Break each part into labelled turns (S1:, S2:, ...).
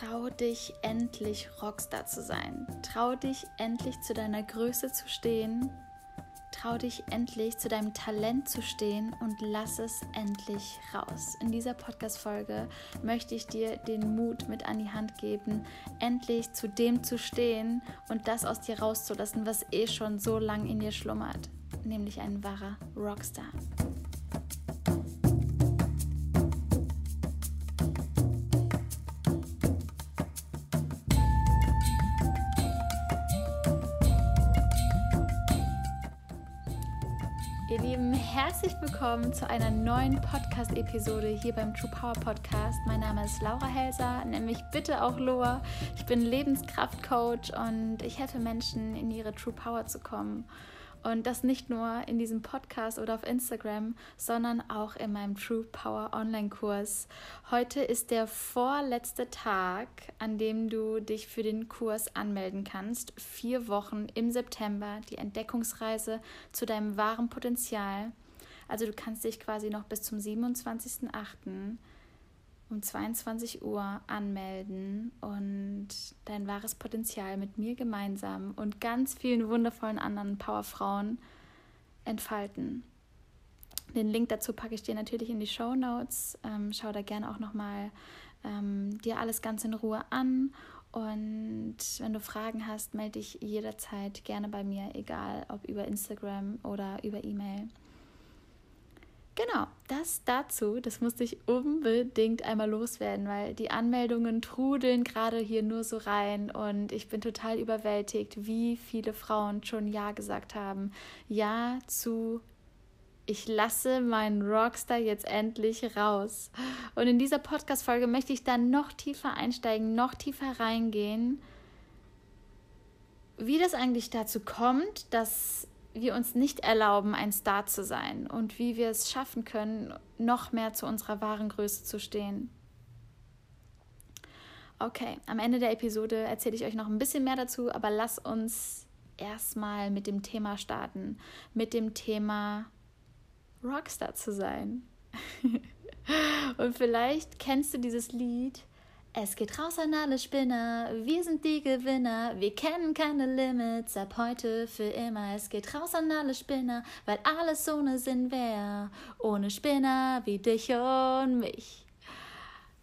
S1: Trau dich endlich Rockstar zu sein. Trau dich endlich zu deiner Größe zu stehen. Trau dich endlich zu deinem Talent zu stehen und lass es endlich raus. In dieser Podcast-Folge möchte ich dir den Mut mit an die Hand geben, endlich zu dem zu stehen und das aus dir rauszulassen, was eh schon so lang in dir schlummert, nämlich ein wahrer Rockstar. Herzlich willkommen zu einer neuen Podcast-Episode hier beim True Power Podcast. Mein Name ist Laura Helser, nenn mich bitte auch Loa. Ich bin Lebenskraftcoach und ich helfe Menschen, in ihre True Power zu kommen. Und das nicht nur in diesem Podcast oder auf Instagram, sondern auch in meinem True Power Online-Kurs. Heute ist der vorletzte Tag, an dem du dich für den Kurs anmelden kannst. Vier Wochen im September, die Entdeckungsreise zu deinem wahren Potenzial. Also du kannst dich quasi noch bis zum 27.08 um 22 Uhr anmelden und dein wahres Potenzial mit mir gemeinsam und ganz vielen wundervollen anderen Powerfrauen entfalten. Den Link dazu packe ich dir natürlich in die Show Notes. Ähm, schau da gerne auch nochmal ähm, dir alles ganz in Ruhe an. Und wenn du Fragen hast, melde dich jederzeit gerne bei mir, egal ob über Instagram oder über E-Mail. Genau, das dazu, das musste ich unbedingt einmal loswerden, weil die Anmeldungen trudeln gerade hier nur so rein und ich bin total überwältigt, wie viele Frauen schon Ja gesagt haben. Ja zu, ich lasse meinen Rockstar jetzt endlich raus. Und in dieser Podcast-Folge möchte ich dann noch tiefer einsteigen, noch tiefer reingehen, wie das eigentlich dazu kommt, dass wir uns nicht erlauben, ein Star zu sein und wie wir es schaffen können, noch mehr zu unserer wahren Größe zu stehen. Okay, am Ende der Episode erzähle ich euch noch ein bisschen mehr dazu, aber lass uns erstmal mit dem Thema starten, mit dem Thema Rockstar zu sein. und vielleicht kennst du dieses Lied es geht raus an alle Spinner, wir sind die Gewinner, wir kennen keine Limits, ab heute für immer. Es geht raus an alle Spinner, weil alles ohne Sinn wäre, ohne Spinner wie dich und mich.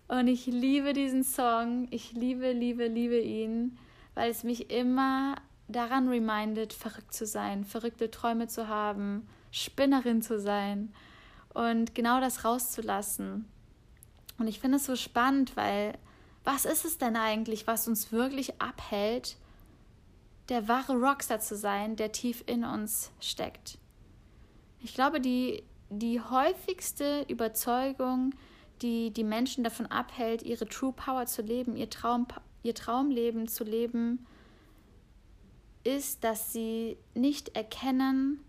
S1: Und ich liebe diesen Song, ich liebe, liebe, liebe ihn, weil es mich immer daran remindet, verrückt zu sein, verrückte Träume zu haben, Spinnerin zu sein und genau das rauszulassen. Und ich finde es so spannend, weil was ist es denn eigentlich, was uns wirklich abhält, der wahre Rockstar zu sein, der tief in uns steckt? Ich glaube, die, die häufigste Überzeugung, die die Menschen davon abhält, ihre True Power zu leben, ihr, Traum, ihr Traumleben zu leben, ist, dass sie nicht erkennen,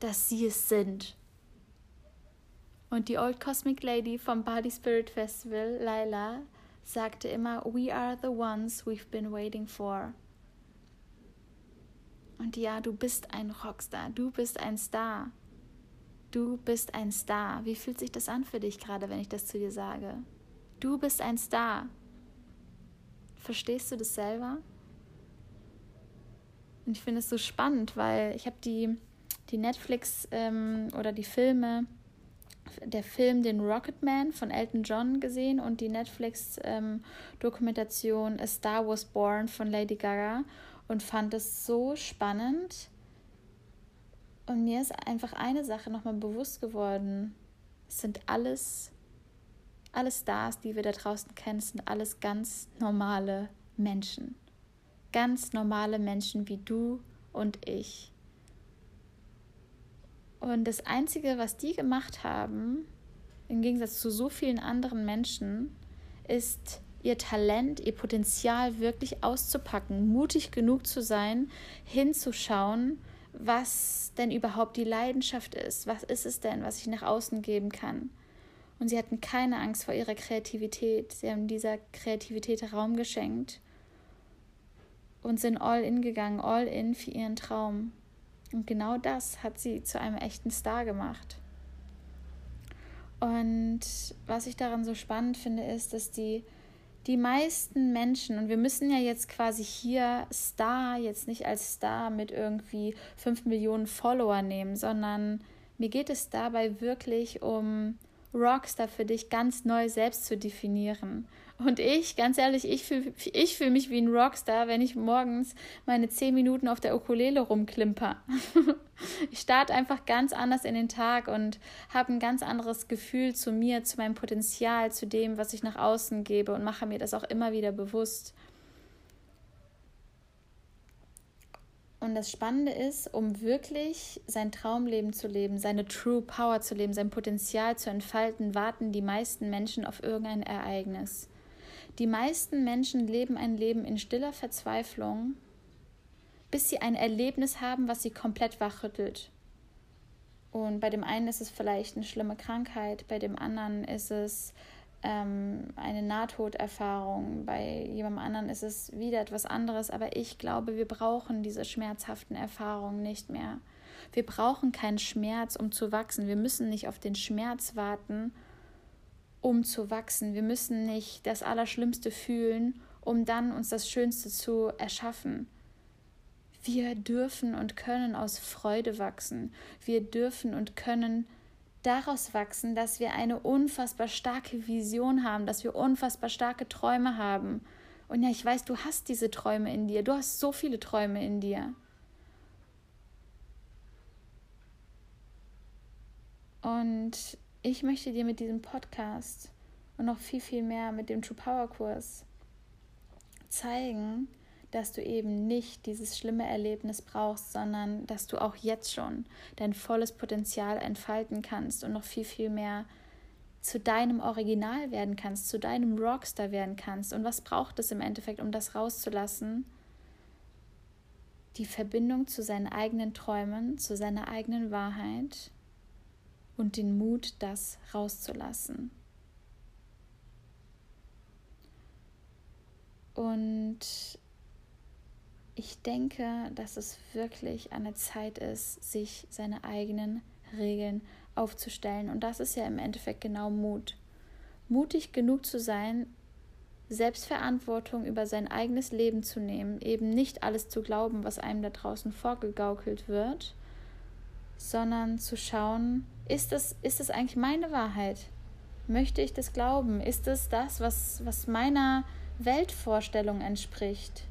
S1: dass sie es sind. Und die Old Cosmic Lady vom Body Spirit Festival, Laila, sagte immer, We are the ones we've been waiting for. Und ja, du bist ein Rockstar, du bist ein Star. Du bist ein Star. Wie fühlt sich das an für dich gerade, wenn ich das zu dir sage? Du bist ein Star. Verstehst du das selber? Und ich finde es so spannend, weil ich habe die, die Netflix ähm, oder die Filme der Film den Rocketman von Elton John gesehen und die Netflix-Dokumentation ähm, A Star Was Born von Lady Gaga und fand es so spannend. Und mir ist einfach eine Sache nochmal bewusst geworden. Es sind alles, alle Stars, die wir da draußen kennen, sind alles ganz normale Menschen. Ganz normale Menschen wie du und ich. Und das Einzige, was die gemacht haben, im Gegensatz zu so vielen anderen Menschen, ist ihr Talent, ihr Potenzial wirklich auszupacken, mutig genug zu sein, hinzuschauen, was denn überhaupt die Leidenschaft ist, was ist es denn, was ich nach außen geben kann. Und sie hatten keine Angst vor ihrer Kreativität, sie haben dieser Kreativität Raum geschenkt und sind all in gegangen, all in für ihren Traum. Und genau das hat sie zu einem echten Star gemacht. Und was ich daran so spannend finde, ist, dass die die meisten Menschen, und wir müssen ja jetzt quasi hier Star jetzt nicht als Star mit irgendwie 5 Millionen Follower nehmen, sondern mir geht es dabei wirklich um Rockstar für dich ganz neu selbst zu definieren. Und ich, ganz ehrlich, ich fühle ich fühl mich wie ein Rockstar, wenn ich morgens meine zehn Minuten auf der Ukulele rumklimper. ich starte einfach ganz anders in den Tag und habe ein ganz anderes Gefühl zu mir, zu meinem Potenzial, zu dem, was ich nach außen gebe und mache mir das auch immer wieder bewusst. Und das Spannende ist, um wirklich sein Traumleben zu leben, seine True Power zu leben, sein Potenzial zu entfalten, warten die meisten Menschen auf irgendein Ereignis. Die meisten Menschen leben ein Leben in stiller Verzweiflung, bis sie ein Erlebnis haben, was sie komplett wachrüttelt. Und bei dem einen ist es vielleicht eine schlimme Krankheit, bei dem anderen ist es ähm, eine Nahtoderfahrung, bei jemandem anderen ist es wieder etwas anderes. Aber ich glaube, wir brauchen diese schmerzhaften Erfahrungen nicht mehr. Wir brauchen keinen Schmerz, um zu wachsen. Wir müssen nicht auf den Schmerz warten, um zu wachsen. Wir müssen nicht das Allerschlimmste fühlen, um dann uns das Schönste zu erschaffen. Wir dürfen und können aus Freude wachsen. Wir dürfen und können daraus wachsen, dass wir eine unfassbar starke Vision haben, dass wir unfassbar starke Träume haben. Und ja, ich weiß, du hast diese Träume in dir. Du hast so viele Träume in dir. Und ich möchte dir mit diesem Podcast und noch viel, viel mehr mit dem True Power Kurs zeigen, dass du eben nicht dieses schlimme Erlebnis brauchst, sondern dass du auch jetzt schon dein volles Potenzial entfalten kannst und noch viel, viel mehr zu deinem Original werden kannst, zu deinem Rockstar werden kannst. Und was braucht es im Endeffekt, um das rauszulassen? Die Verbindung zu seinen eigenen Träumen, zu seiner eigenen Wahrheit und den Mut, das rauszulassen. Und ich denke, dass es wirklich eine Zeit ist, sich seine eigenen Regeln aufzustellen. Und das ist ja im Endeffekt genau Mut. Mutig genug zu sein, Selbstverantwortung über sein eigenes Leben zu nehmen, eben nicht alles zu glauben, was einem da draußen vorgegaukelt wird, sondern zu schauen, ist das, ist das eigentlich meine Wahrheit? Möchte ich das glauben? Ist es das, was, was meiner Weltvorstellung entspricht?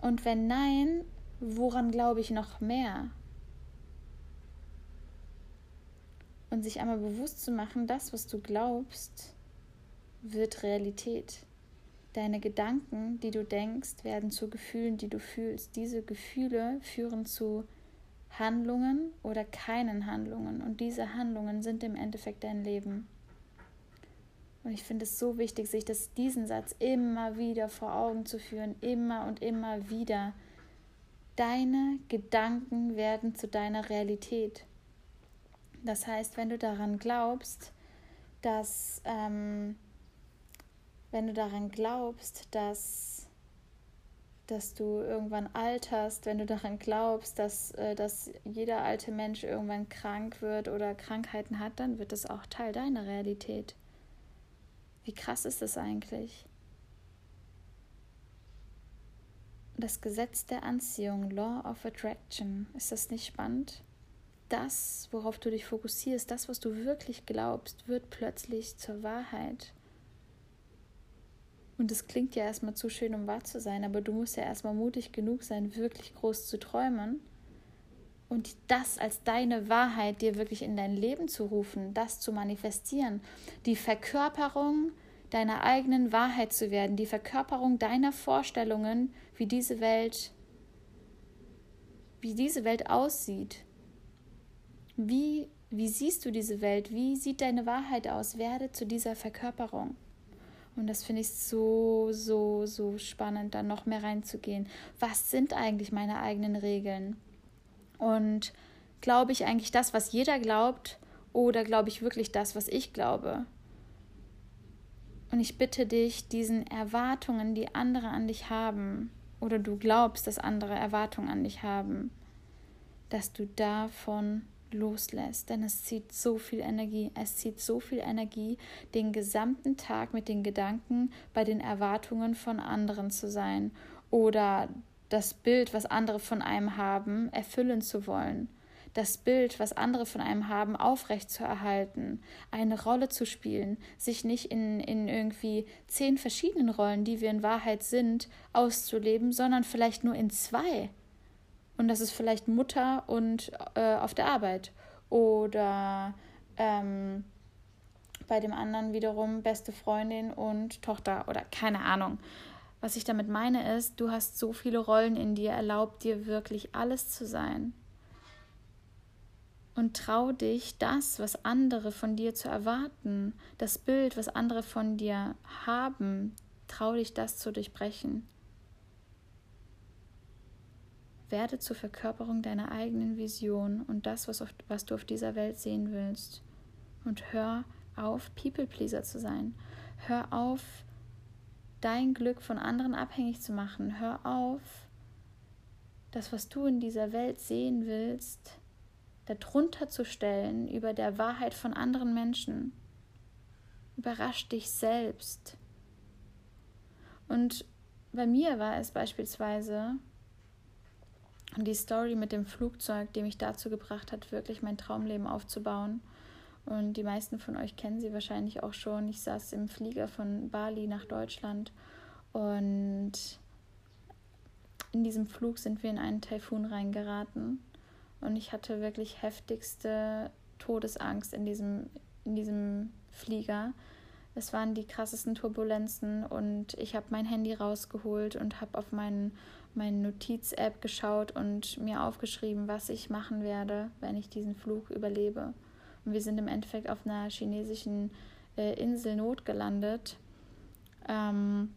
S1: Und wenn nein, woran glaube ich noch mehr? Und sich einmal bewusst zu machen, das, was du glaubst, wird Realität. Deine Gedanken, die du denkst, werden zu Gefühlen, die du fühlst. Diese Gefühle führen zu Handlungen oder keinen Handlungen. Und diese Handlungen sind im Endeffekt dein Leben. Und ich finde es so wichtig, sich das, diesen Satz immer wieder vor Augen zu führen, immer und immer wieder. Deine Gedanken werden zu deiner Realität. Das heißt, wenn du daran glaubst, dass, ähm, wenn du daran glaubst, dass dass du irgendwann alterst, wenn du daran glaubst, dass, äh, dass jeder alte Mensch irgendwann krank wird oder Krankheiten hat, dann wird das auch Teil deiner Realität. Wie krass ist das eigentlich? Das Gesetz der Anziehung, Law of Attraction, ist das nicht spannend? Das, worauf du dich fokussierst, das, was du wirklich glaubst, wird plötzlich zur Wahrheit. Und es klingt ja erstmal zu schön, um wahr zu sein, aber du musst ja erstmal mutig genug sein, wirklich groß zu träumen und das als deine Wahrheit dir wirklich in dein Leben zu rufen, das zu manifestieren, die Verkörperung deiner eigenen Wahrheit zu werden, die Verkörperung deiner Vorstellungen, wie diese Welt wie diese Welt aussieht. Wie wie siehst du diese Welt? Wie sieht deine Wahrheit aus? Werde zu dieser Verkörperung. Und das finde ich so, so, so spannend, da noch mehr reinzugehen. Was sind eigentlich meine eigenen Regeln? Und glaube ich eigentlich das, was jeder glaubt, oder glaube ich wirklich das, was ich glaube? Und ich bitte dich, diesen Erwartungen, die andere an dich haben, oder du glaubst, dass andere Erwartungen an dich haben, dass du davon loslässt. Denn es zieht so viel Energie. Es zieht so viel Energie, den gesamten Tag mit den Gedanken bei den Erwartungen von anderen zu sein oder das Bild, was andere von einem haben, erfüllen zu wollen. Das Bild, was andere von einem haben, aufrechtzuerhalten, eine Rolle zu spielen, sich nicht in, in irgendwie zehn verschiedenen Rollen, die wir in Wahrheit sind, auszuleben, sondern vielleicht nur in zwei und das ist vielleicht Mutter und äh, auf der Arbeit. Oder ähm, bei dem anderen wiederum beste Freundin und Tochter oder keine Ahnung. Was ich damit meine ist, du hast so viele Rollen in dir, erlaubt dir wirklich alles zu sein. Und trau dich, das, was andere von dir zu erwarten, das Bild, was andere von dir haben, trau dich, das zu durchbrechen. Werde zur Verkörperung deiner eigenen Vision und das, was, auf, was du auf dieser Welt sehen willst. Und hör auf, People-Pleaser zu sein. Hör auf, dein Glück von anderen abhängig zu machen. Hör auf, das, was du in dieser Welt sehen willst, darunter zu stellen über der Wahrheit von anderen Menschen. Überrasch dich selbst. Und bei mir war es beispielsweise und die Story mit dem Flugzeug, die mich dazu gebracht hat, wirklich mein Traumleben aufzubauen. Und die meisten von euch kennen sie wahrscheinlich auch schon. Ich saß im Flieger von Bali nach Deutschland und in diesem Flug sind wir in einen Taifun reingeraten. Und ich hatte wirklich heftigste Todesangst in diesem, in diesem Flieger. Es waren die krassesten Turbulenzen und ich habe mein Handy rausgeholt und habe auf meinen meine Notiz-App geschaut und mir aufgeschrieben, was ich machen werde, wenn ich diesen Flug überlebe. Und wir sind im Endeffekt auf einer chinesischen äh, Insel notgelandet. Ähm,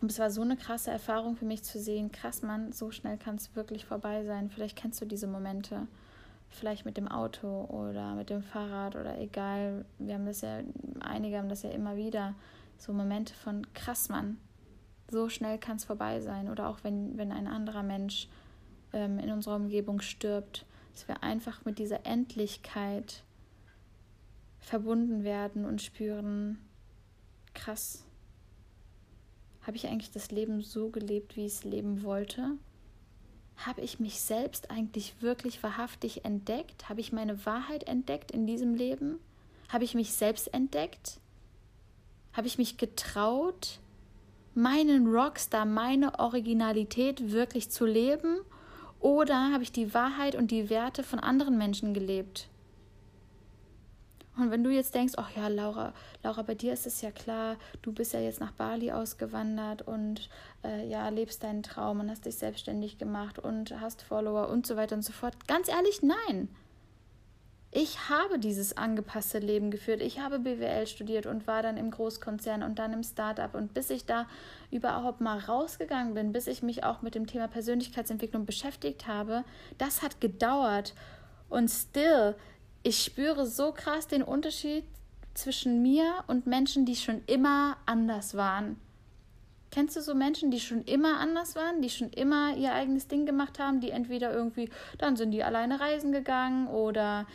S1: und es war so eine krasse Erfahrung für mich zu sehen, krass, Mann, so schnell kann es wirklich vorbei sein. Vielleicht kennst du diese Momente. Vielleicht mit dem Auto oder mit dem Fahrrad oder egal. Wir haben das ja, einige haben das ja immer wieder. So Momente von krass, Mann, so schnell kann es vorbei sein. Oder auch wenn, wenn ein anderer Mensch ähm, in unserer Umgebung stirbt, dass wir einfach mit dieser Endlichkeit verbunden werden und spüren, krass, habe ich eigentlich das Leben so gelebt, wie ich es leben wollte? Habe ich mich selbst eigentlich wirklich wahrhaftig entdeckt? Habe ich meine Wahrheit entdeckt in diesem Leben? Habe ich mich selbst entdeckt? Habe ich mich getraut, meinen Rockstar, meine Originalität wirklich zu leben? Oder habe ich die Wahrheit und die Werte von anderen Menschen gelebt? Und wenn du jetzt denkst, ach ja, Laura, Laura, bei dir ist es ja klar, du bist ja jetzt nach Bali ausgewandert und äh, ja, lebst deinen Traum und hast dich selbstständig gemacht und hast Follower und so weiter und so fort. Ganz ehrlich, nein. Ich habe dieses angepasste Leben geführt. Ich habe BWL studiert und war dann im Großkonzern und dann im Startup. Und bis ich da überhaupt mal rausgegangen bin, bis ich mich auch mit dem Thema Persönlichkeitsentwicklung beschäftigt habe, das hat gedauert. Und still, ich spüre so krass den Unterschied zwischen mir und Menschen, die schon immer anders waren. Kennst du so Menschen, die schon immer anders waren, die schon immer ihr eigenes Ding gemacht haben, die entweder irgendwie, dann sind die alleine reisen gegangen oder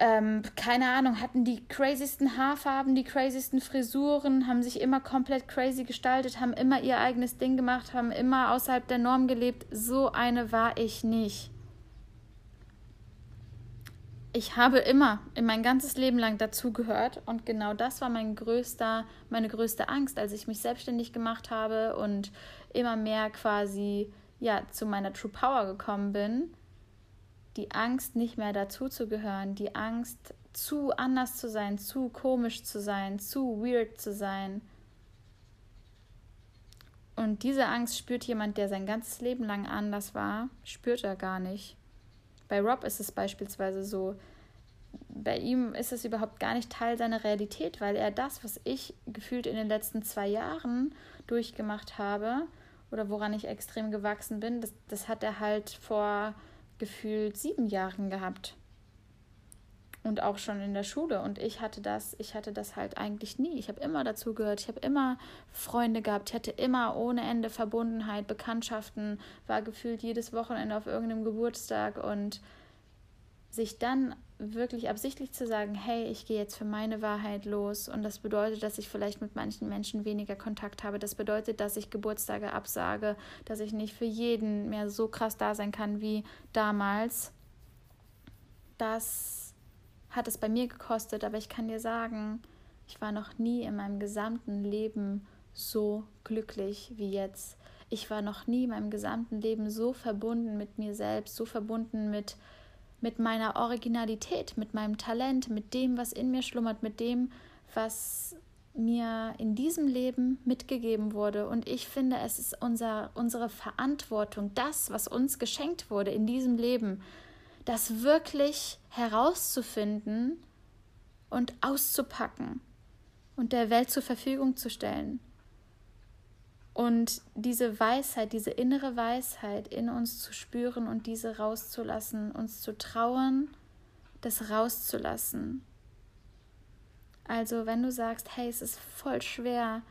S1: ähm, keine Ahnung, hatten die crazysten Haarfarben, die crazysten Frisuren, haben sich immer komplett crazy gestaltet, haben immer ihr eigenes Ding gemacht, haben immer außerhalb der Norm gelebt. So eine war ich nicht. Ich habe immer in mein ganzes Leben lang dazugehört und genau das war mein größter, meine größte Angst, als ich mich selbstständig gemacht habe und immer mehr quasi ja zu meiner True Power gekommen bin die Angst, nicht mehr dazuzugehören, die Angst, zu anders zu sein, zu komisch zu sein, zu weird zu sein. Und diese Angst spürt jemand, der sein ganzes Leben lang anders war, spürt er gar nicht. Bei Rob ist es beispielsweise so, bei ihm ist es überhaupt gar nicht Teil seiner Realität, weil er das, was ich gefühlt in den letzten zwei Jahren durchgemacht habe oder woran ich extrem gewachsen bin, das, das hat er halt vor gefühlt sieben Jahren gehabt. Und auch schon in der Schule. Und ich hatte das, ich hatte das halt eigentlich nie. Ich habe immer dazu gehört, ich habe immer Freunde gehabt, ich hatte immer ohne Ende Verbundenheit, Bekanntschaften, war gefühlt jedes Wochenende auf irgendeinem Geburtstag und sich dann wirklich absichtlich zu sagen, hey, ich gehe jetzt für meine Wahrheit los und das bedeutet, dass ich vielleicht mit manchen Menschen weniger Kontakt habe. Das bedeutet, dass ich Geburtstage absage, dass ich nicht für jeden mehr so krass da sein kann wie damals. Das hat es bei mir gekostet, aber ich kann dir sagen, ich war noch nie in meinem gesamten Leben so glücklich wie jetzt. Ich war noch nie in meinem gesamten Leben so verbunden mit mir selbst, so verbunden mit mit meiner Originalität, mit meinem Talent, mit dem, was in mir schlummert, mit dem, was mir in diesem Leben mitgegeben wurde. Und ich finde, es ist unser, unsere Verantwortung, das, was uns geschenkt wurde in diesem Leben, das wirklich herauszufinden und auszupacken und der Welt zur Verfügung zu stellen. Und diese Weisheit, diese innere Weisheit in uns zu spüren und diese rauszulassen, uns zu trauen, das rauszulassen. Also wenn du sagst, hey, es ist voll schwer,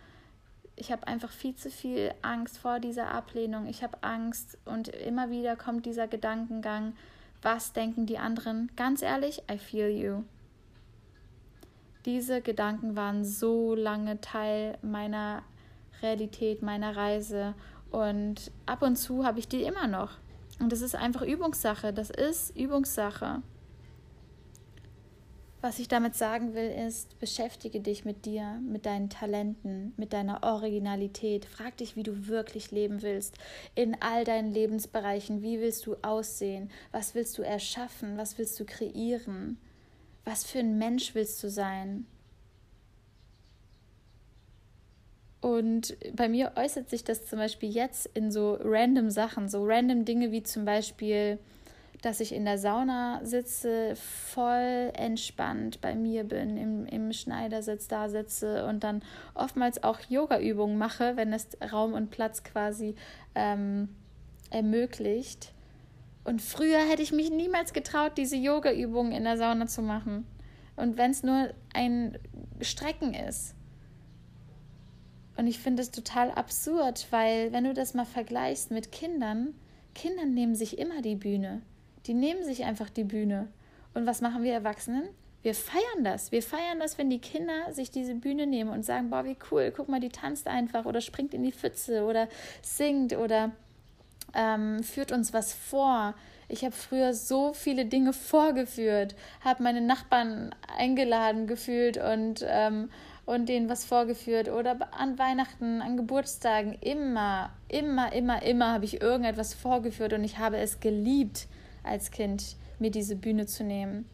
S1: ich habe einfach viel zu viel Angst vor dieser Ablehnung, ich habe Angst und immer wieder kommt dieser Gedankengang, was denken die anderen? Ganz ehrlich, I feel you. Diese Gedanken waren so lange Teil meiner Realität meiner Reise. Und ab und zu habe ich die immer noch. Und das ist einfach Übungssache. Das ist Übungssache. Was ich damit sagen will, ist, beschäftige dich mit dir, mit deinen Talenten, mit deiner Originalität. Frag dich, wie du wirklich leben willst. In all deinen Lebensbereichen. Wie willst du aussehen? Was willst du erschaffen? Was willst du kreieren? Was für ein Mensch willst du sein? Und bei mir äußert sich das zum Beispiel jetzt in so random Sachen, so random Dinge wie zum Beispiel, dass ich in der Sauna sitze, voll entspannt bei mir bin, im, im Schneidersitz da sitze und dann oftmals auch Yoga-Übungen mache, wenn es Raum und Platz quasi ähm, ermöglicht. Und früher hätte ich mich niemals getraut, diese Yoga-Übungen in der Sauna zu machen. Und wenn es nur ein Strecken ist. Und ich finde es total absurd, weil wenn du das mal vergleichst mit Kindern, Kinder nehmen sich immer die Bühne. Die nehmen sich einfach die Bühne. Und was machen wir Erwachsenen? Wir feiern das. Wir feiern das, wenn die Kinder sich diese Bühne nehmen und sagen, boah, wie cool, guck mal, die tanzt einfach oder springt in die Pfütze oder singt oder ähm, führt uns was vor. Ich habe früher so viele Dinge vorgeführt, habe meine Nachbarn eingeladen gefühlt und ähm, und denen was vorgeführt oder an Weihnachten, an Geburtstagen, immer, immer, immer, immer habe ich irgendetwas vorgeführt und ich habe es geliebt als Kind, mir diese Bühne zu nehmen.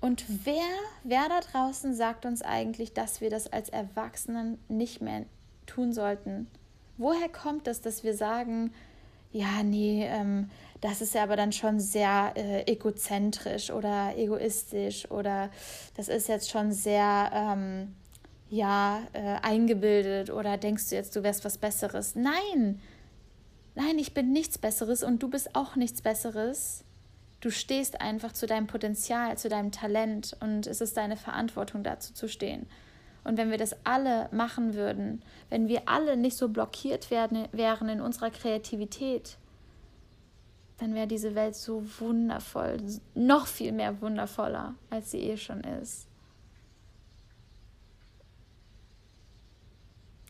S1: Und wer, wer da draußen sagt uns eigentlich, dass wir das als Erwachsenen nicht mehr tun sollten? Woher kommt das, dass wir sagen, ja, nee, ähm, das ist ja aber dann schon sehr äh, egozentrisch oder egoistisch oder das ist jetzt schon sehr, ähm, ja, äh, eingebildet oder denkst du jetzt, du wärst was Besseres? Nein, nein, ich bin nichts Besseres und du bist auch nichts Besseres. Du stehst einfach zu deinem Potenzial, zu deinem Talent und es ist deine Verantwortung, dazu zu stehen. Und wenn wir das alle machen würden, wenn wir alle nicht so blockiert werden, wären in unserer Kreativität, dann wäre diese Welt so wundervoll, noch viel mehr wundervoller, als sie eh schon ist.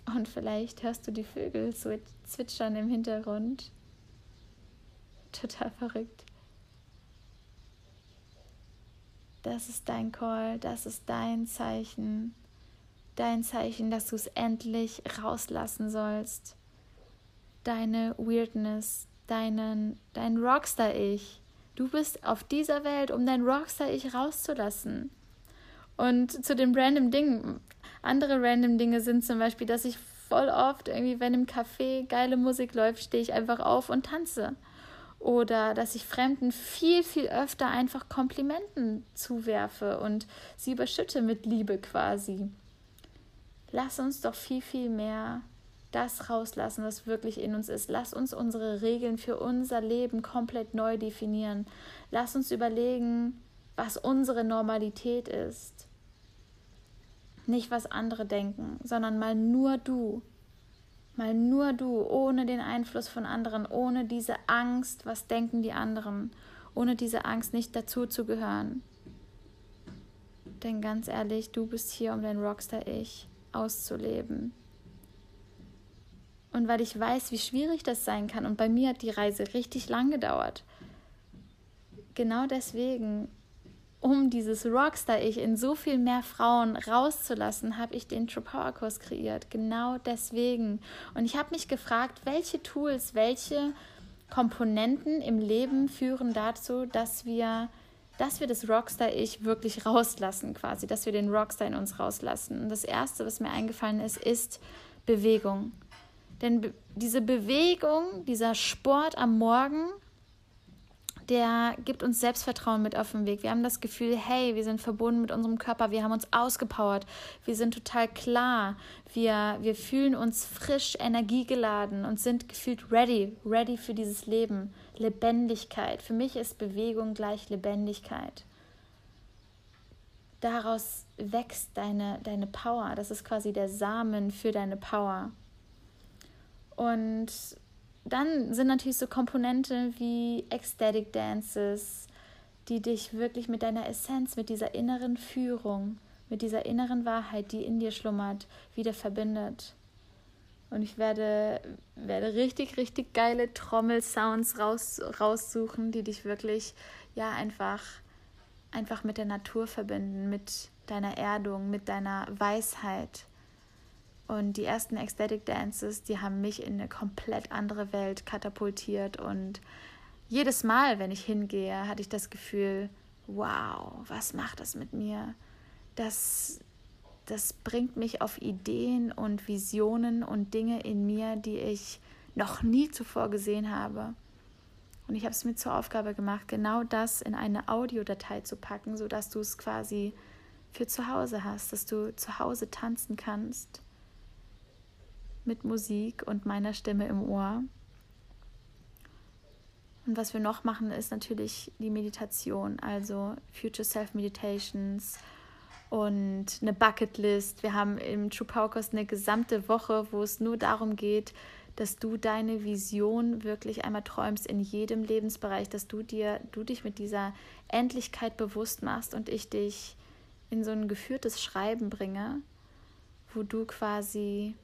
S1: Und vielleicht hörst du die Vögel zwitschern im Hintergrund. Total verrückt. Das ist dein Call, das ist dein Zeichen. Dein Zeichen, dass du es endlich rauslassen sollst. Deine Weirdness, deinen, dein Rockstar-Ich. Du bist auf dieser Welt, um dein Rockstar-Ich rauszulassen. Und zu den random Dingen, andere random Dinge sind zum Beispiel, dass ich voll oft irgendwie, wenn im Café geile Musik läuft, stehe ich einfach auf und tanze. Oder dass ich Fremden viel, viel öfter einfach Komplimenten zuwerfe und sie überschütte mit Liebe quasi. Lass uns doch viel, viel mehr das rauslassen, was wirklich in uns ist. Lass uns unsere Regeln für unser Leben komplett neu definieren. Lass uns überlegen, was unsere Normalität ist. Nicht, was andere denken, sondern mal nur du. Mal nur du, ohne den Einfluss von anderen, ohne diese Angst, was denken die anderen, ohne diese Angst nicht dazuzugehören. Denn ganz ehrlich, du bist hier, um dein Rockstar-Ich auszuleben. Und weil ich weiß, wie schwierig das sein kann, und bei mir hat die Reise richtig lang gedauert, genau deswegen, um dieses Rockstar-Ich in so viel mehr Frauen rauszulassen, habe ich den True Power Kurs kreiert. Genau deswegen. Und ich habe mich gefragt, welche Tools, welche Komponenten im Leben führen dazu, dass wir, dass wir das Rockstar-Ich wirklich rauslassen, quasi, dass wir den Rockstar in uns rauslassen. Und das Erste, was mir eingefallen ist, ist Bewegung. Denn be diese Bewegung, dieser Sport am Morgen, der gibt uns Selbstvertrauen mit auf den Weg. Wir haben das Gefühl, hey, wir sind verbunden mit unserem Körper, wir haben uns ausgepowert, wir sind total klar, wir, wir fühlen uns frisch, energiegeladen und sind gefühlt ready, ready für dieses Leben. Lebendigkeit. Für mich ist Bewegung gleich Lebendigkeit. Daraus wächst deine, deine Power. Das ist quasi der Samen für deine Power. Und dann sind natürlich so Komponenten wie Ecstatic Dances, die dich wirklich mit deiner Essenz, mit dieser inneren Führung, mit dieser inneren Wahrheit, die in dir schlummert, wieder verbindet. Und ich werde, werde richtig, richtig geile Trommelsounds raus, raussuchen, die dich wirklich ja einfach, einfach mit der Natur verbinden, mit deiner Erdung, mit deiner Weisheit und die ersten Ecstatic Dances, die haben mich in eine komplett andere Welt katapultiert. Und jedes Mal, wenn ich hingehe, hatte ich das Gefühl, wow, was macht das mit mir? Das, das bringt mich auf Ideen und Visionen und Dinge in mir, die ich noch nie zuvor gesehen habe. Und ich habe es mir zur Aufgabe gemacht, genau das in eine Audiodatei zu packen, sodass du es quasi für zu Hause hast, dass du zu Hause tanzen kannst mit Musik und meiner Stimme im Ohr. Und was wir noch machen, ist natürlich die Meditation, also Future Self Meditations und eine Bucketlist. Wir haben im True Power Kurs eine gesamte Woche, wo es nur darum geht, dass du deine Vision wirklich einmal träumst in jedem Lebensbereich, dass du dir, du dich mit dieser Endlichkeit bewusst machst und ich dich in so ein geführtes Schreiben bringe, wo du quasi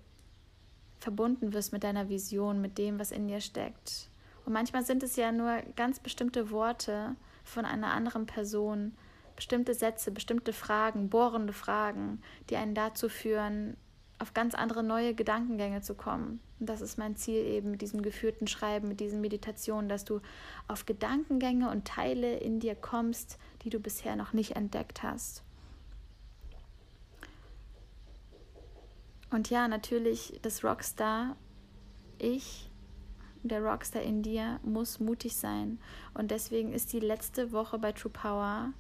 S1: verbunden wirst mit deiner Vision, mit dem, was in dir steckt. Und manchmal sind es ja nur ganz bestimmte Worte von einer anderen Person, bestimmte Sätze, bestimmte Fragen, bohrende Fragen, die einen dazu führen, auf ganz andere neue Gedankengänge zu kommen. Und das ist mein Ziel eben mit diesem geführten Schreiben, mit diesen Meditationen, dass du auf Gedankengänge und Teile in dir kommst, die du bisher noch nicht entdeckt hast. Und ja, natürlich, das Rockstar, ich, der Rockstar in dir, muss mutig sein. Und deswegen ist die letzte Woche bei True Power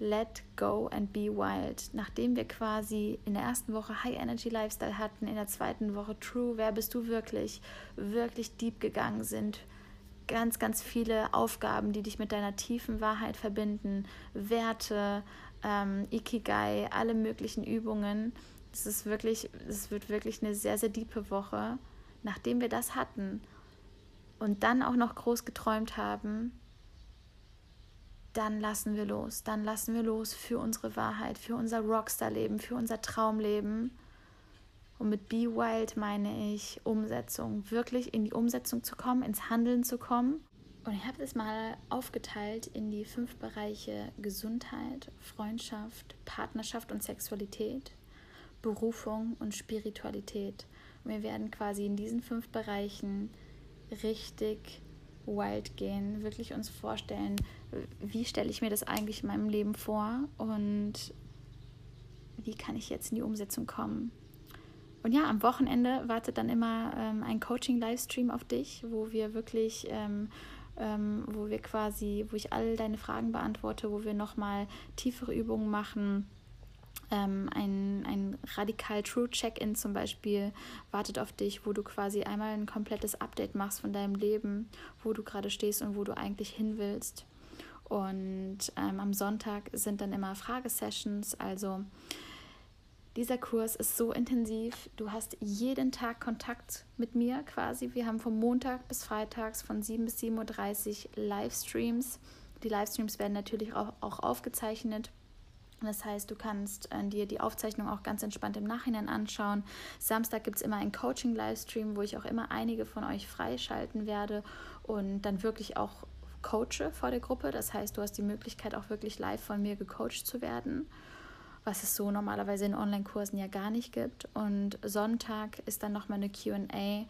S1: Let Go and Be Wild. Nachdem wir quasi in der ersten Woche High Energy Lifestyle hatten, in der zweiten Woche True, wer bist du wirklich, wirklich deep gegangen sind. Ganz, ganz viele Aufgaben, die dich mit deiner tiefen Wahrheit verbinden, Werte, ähm, Ikigai, alle möglichen Übungen es ist wirklich, es wird wirklich eine sehr, sehr diepe Woche. Nachdem wir das hatten und dann auch noch groß geträumt haben, dann lassen wir los. Dann lassen wir los für unsere Wahrheit, für unser Rockstar-Leben, für unser Traumleben. Und mit Be Wild meine ich Umsetzung, wirklich in die Umsetzung zu kommen, ins Handeln zu kommen. Und ich habe das mal aufgeteilt in die fünf Bereiche Gesundheit, Freundschaft, Partnerschaft und Sexualität. Berufung und Spiritualität. Und wir werden quasi in diesen fünf Bereichen richtig wild gehen, wirklich uns vorstellen, wie stelle ich mir das eigentlich in meinem Leben vor und wie kann ich jetzt in die Umsetzung kommen. Und ja, am Wochenende wartet dann immer ähm, ein Coaching-Livestream auf dich, wo wir wirklich, ähm, ähm, wo wir quasi, wo ich all deine Fragen beantworte, wo wir nochmal tiefere Übungen machen ähm, ein, ein radikal True Check-in zum Beispiel wartet auf dich, wo du quasi einmal ein komplettes Update machst von deinem Leben, wo du gerade stehst und wo du eigentlich hin willst. Und ähm, am Sonntag sind dann immer Fragesessions, also Dieser Kurs ist so intensiv. Du hast jeden Tag Kontakt mit mir quasi. Wir haben von Montag bis Freitags von 7 bis 7.30 Uhr Livestreams. Die Livestreams werden natürlich auch, auch aufgezeichnet. Das heißt, du kannst äh, dir die Aufzeichnung auch ganz entspannt im Nachhinein anschauen. Samstag gibt es immer einen Coaching-Livestream, wo ich auch immer einige von euch freischalten werde und dann wirklich auch coache vor der Gruppe. Das heißt, du hast die Möglichkeit, auch wirklich live von mir gecoacht zu werden was es so normalerweise in Online-Kursen ja gar nicht gibt. Und Sonntag ist dann nochmal eine QA.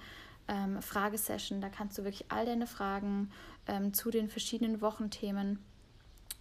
S1: Ähm, Fragesession, da kannst du wirklich all deine Fragen ähm, zu den verschiedenen Wochenthemen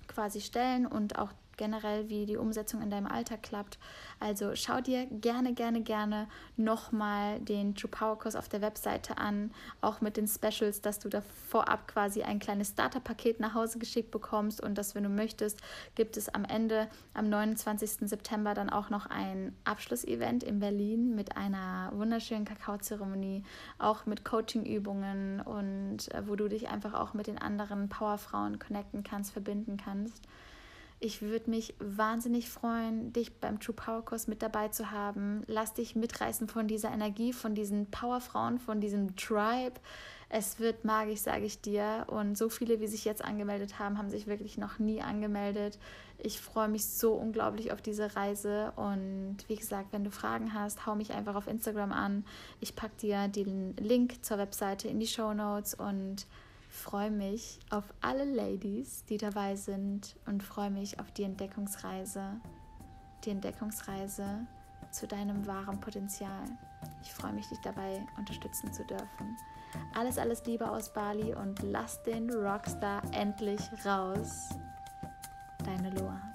S1: quasi stellen und auch generell, wie die Umsetzung in deinem Alltag klappt. Also schau dir gerne, gerne, gerne nochmal den True Power Kurs auf der Webseite an, auch mit den Specials, dass du da vorab quasi ein kleines Starterpaket nach Hause geschickt bekommst und dass, wenn du möchtest, gibt es am Ende, am 29. September, dann auch noch ein Abschlussevent in Berlin mit einer wunderschönen Kakaozeremonie, auch mit Coachingübungen und äh, wo du dich einfach auch mit den anderen Powerfrauen connecten kannst, verbinden kannst. Ich würde mich wahnsinnig freuen, dich beim True Power Kurs mit dabei zu haben. Lass dich mitreißen von dieser Energie, von diesen Powerfrauen, von diesem Tribe. Es wird magisch, sage ich dir. Und so viele, wie sich jetzt angemeldet haben, haben sich wirklich noch nie angemeldet. Ich freue mich so unglaublich auf diese Reise. Und wie gesagt, wenn du Fragen hast, hau mich einfach auf Instagram an. Ich packe dir den Link zur Webseite in die Show Notes und freue mich auf alle Ladies, die dabei sind und freue mich auf die Entdeckungsreise, die Entdeckungsreise zu deinem wahren Potenzial. Ich freue mich, dich dabei unterstützen zu dürfen. Alles, alles Liebe aus Bali und lass den Rockstar endlich raus. Deine Loa.